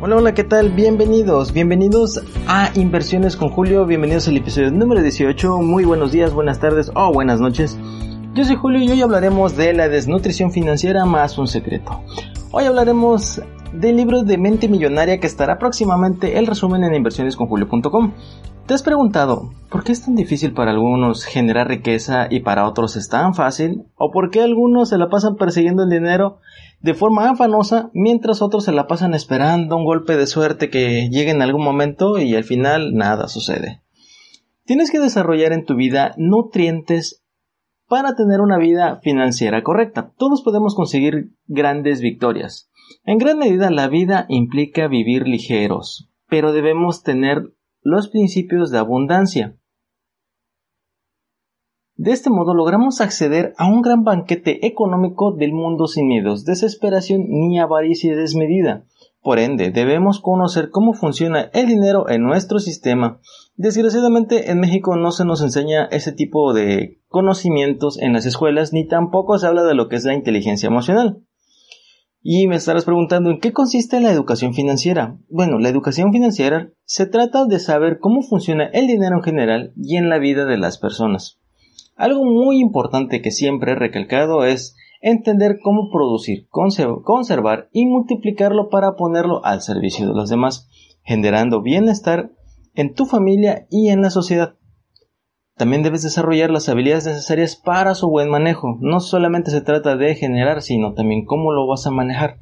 Hola, hola, ¿qué tal? Bienvenidos, bienvenidos a Inversiones con Julio, bienvenidos al episodio número 18, muy buenos días, buenas tardes o buenas noches. Yo soy Julio y hoy hablaremos de la desnutrición financiera más un secreto. Hoy hablaremos del libro de Mente Millonaria que estará próximamente el resumen en inversionesconjulio.com. ¿Te has preguntado por qué es tan difícil para algunos generar riqueza y para otros es tan fácil? ¿O por qué algunos se la pasan persiguiendo el dinero de forma afanosa, mientras otros se la pasan esperando un golpe de suerte que llegue en algún momento y al final nada sucede. Tienes que desarrollar en tu vida nutrientes para tener una vida financiera correcta. Todos podemos conseguir grandes victorias. En gran medida la vida implica vivir ligeros, pero debemos tener los principios de abundancia. De este modo logramos acceder a un gran banquete económico del mundo sin miedos, desesperación ni avaricia desmedida. Por ende, debemos conocer cómo funciona el dinero en nuestro sistema. Desgraciadamente en México no se nos enseña ese tipo de conocimientos en las escuelas ni tampoco se habla de lo que es la inteligencia emocional. Y me estarás preguntando en qué consiste la educación financiera. Bueno, la educación financiera se trata de saber cómo funciona el dinero en general y en la vida de las personas. Algo muy importante que siempre he recalcado es entender cómo producir, conservar y multiplicarlo para ponerlo al servicio de los demás, generando bienestar en tu familia y en la sociedad. También debes desarrollar las habilidades necesarias para su buen manejo. No solamente se trata de generar, sino también cómo lo vas a manejar.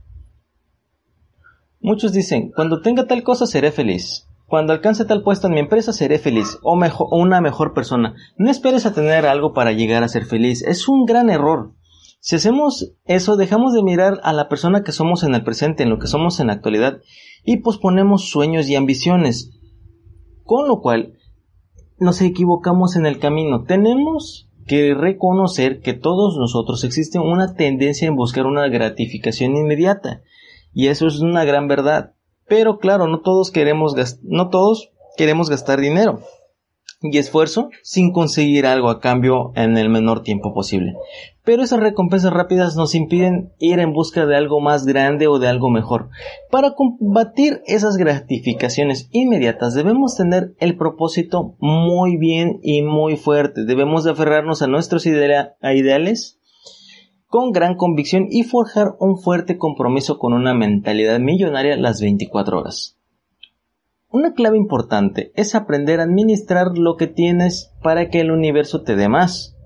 Muchos dicen, cuando tenga tal cosa seré feliz. Cuando alcance tal puesto en mi empresa seré feliz o, mejor, una mejor persona. No esperes a tener algo para llegar a ser feliz. Es un gran error. Si hacemos eso, dejamos de mirar a la persona que somos en el presente, en lo que somos en la actualidad, y posponemos sueños y ambiciones. Con lo cual, nos equivocamos en el camino. Tenemos que reconocer que todos nosotros existe una tendencia en buscar una gratificación inmediata. Y eso es una gran verdad. Pero claro, no todos queremos, no todos queremos gastar dinero y esfuerzo sin conseguir algo a cambio en el menor tiempo posible. Pero esas recompensas rápidas nos impiden ir en busca de algo más grande o de algo mejor. Para combatir esas gratificaciones inmediatas debemos tener el propósito muy bien y muy fuerte. Debemos de aferrarnos a nuestros ideales con gran convicción y forjar un fuerte compromiso con una mentalidad millonaria las 24 horas. Una clave importante es aprender a administrar lo que tienes para que el universo te dé más.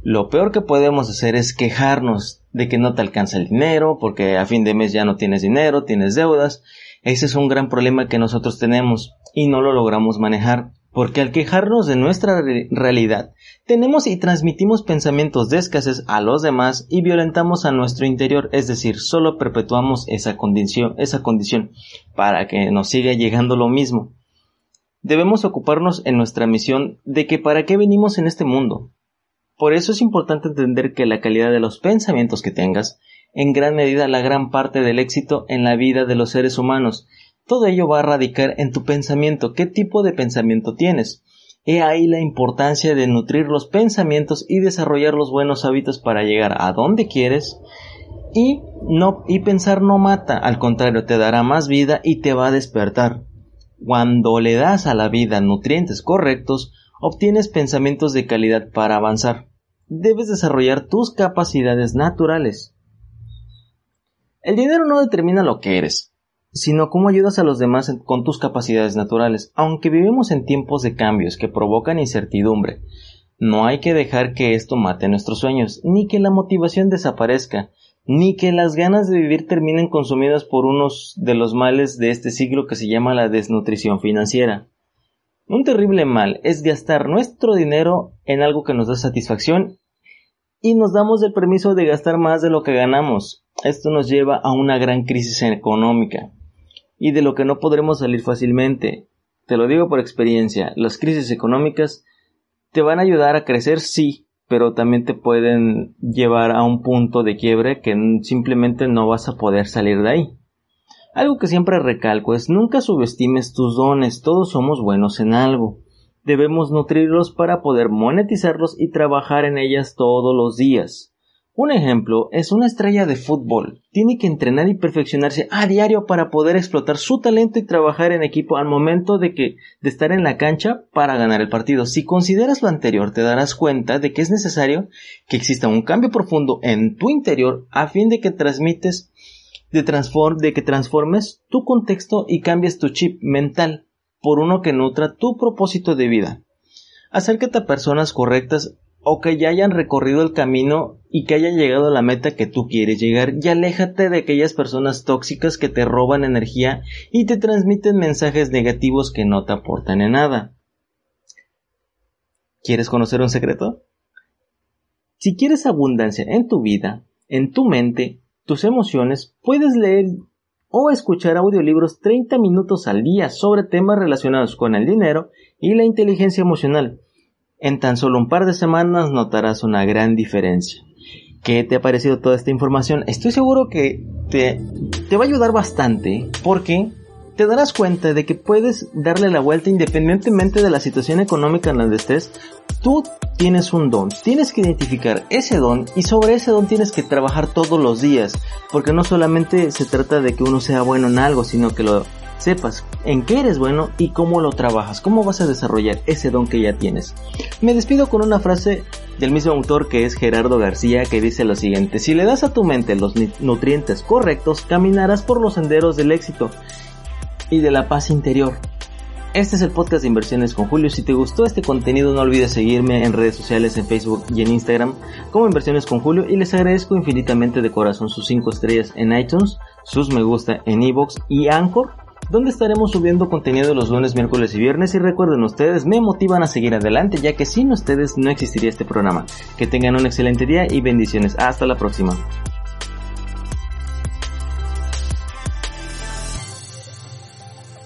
Lo peor que podemos hacer es quejarnos de que no te alcanza el dinero, porque a fin de mes ya no tienes dinero, tienes deudas. Ese es un gran problema que nosotros tenemos y no lo logramos manejar porque al quejarnos de nuestra realidad, tenemos y transmitimos pensamientos de escasez a los demás y violentamos a nuestro interior, es decir, solo perpetuamos esa condición, esa condición para que nos siga llegando lo mismo. Debemos ocuparnos en nuestra misión de que para qué venimos en este mundo. Por eso es importante entender que la calidad de los pensamientos que tengas, en gran medida la gran parte del éxito en la vida de los seres humanos, todo ello va a radicar en tu pensamiento, qué tipo de pensamiento tienes. He ahí la importancia de nutrir los pensamientos y desarrollar los buenos hábitos para llegar a donde quieres y no y pensar no mata, al contrario te dará más vida y te va a despertar. Cuando le das a la vida nutrientes correctos, obtienes pensamientos de calidad para avanzar. Debes desarrollar tus capacidades naturales. El dinero no determina lo que eres, sino cómo ayudas a los demás con tus capacidades naturales. Aunque vivimos en tiempos de cambios que provocan incertidumbre, no hay que dejar que esto mate nuestros sueños, ni que la motivación desaparezca, ni que las ganas de vivir terminen consumidas por unos de los males de este siglo que se llama la desnutrición financiera. Un terrible mal es gastar nuestro dinero en algo que nos da satisfacción y nos damos el permiso de gastar más de lo que ganamos. Esto nos lleva a una gran crisis económica y de lo que no podremos salir fácilmente. Te lo digo por experiencia, las crisis económicas te van a ayudar a crecer, sí, pero también te pueden llevar a un punto de quiebre que simplemente no vas a poder salir de ahí. Algo que siempre recalco es nunca subestimes tus dones, todos somos buenos en algo. Debemos nutrirlos para poder monetizarlos y trabajar en ellas todos los días. Un ejemplo es una estrella de fútbol. Tiene que entrenar y perfeccionarse a diario para poder explotar su talento y trabajar en equipo al momento de que de estar en la cancha para ganar el partido. Si consideras lo anterior, te darás cuenta de que es necesario que exista un cambio profundo en tu interior a fin de que transmites de, de que transformes tu contexto y cambies tu chip mental por uno que nutra tu propósito de vida. Acércate a personas correctas o que ya hayan recorrido el camino y que hayan llegado a la meta que tú quieres llegar y aléjate de aquellas personas tóxicas que te roban energía y te transmiten mensajes negativos que no te aportan en nada. ¿Quieres conocer un secreto? Si quieres abundancia en tu vida, en tu mente, tus emociones, puedes leer o escuchar audiolibros 30 minutos al día sobre temas relacionados con el dinero y la inteligencia emocional en tan solo un par de semanas notarás una gran diferencia. ¿Qué te ha parecido toda esta información? Estoy seguro que te, te va a ayudar bastante porque te darás cuenta de que puedes darle la vuelta independientemente de la situación económica en la que estés. Tú tienes un don, tienes que identificar ese don y sobre ese don tienes que trabajar todos los días, porque no solamente se trata de que uno sea bueno en algo, sino que lo sepas en qué eres bueno y cómo lo trabajas, cómo vas a desarrollar ese don que ya tienes. Me despido con una frase del mismo autor que es Gerardo García que dice lo siguiente, si le das a tu mente los nutrientes correctos, caminarás por los senderos del éxito y de la paz interior. Este es el podcast de Inversiones con Julio. Si te gustó este contenido no olvides seguirme en redes sociales en Facebook y en Instagram como Inversiones con Julio y les agradezco infinitamente de corazón sus 5 estrellas en iTunes, sus me gusta en Evox y Anchor donde estaremos subiendo contenido los lunes, miércoles y viernes y recuerden ustedes me motivan a seguir adelante ya que sin ustedes no existiría este programa. Que tengan un excelente día y bendiciones. Hasta la próxima.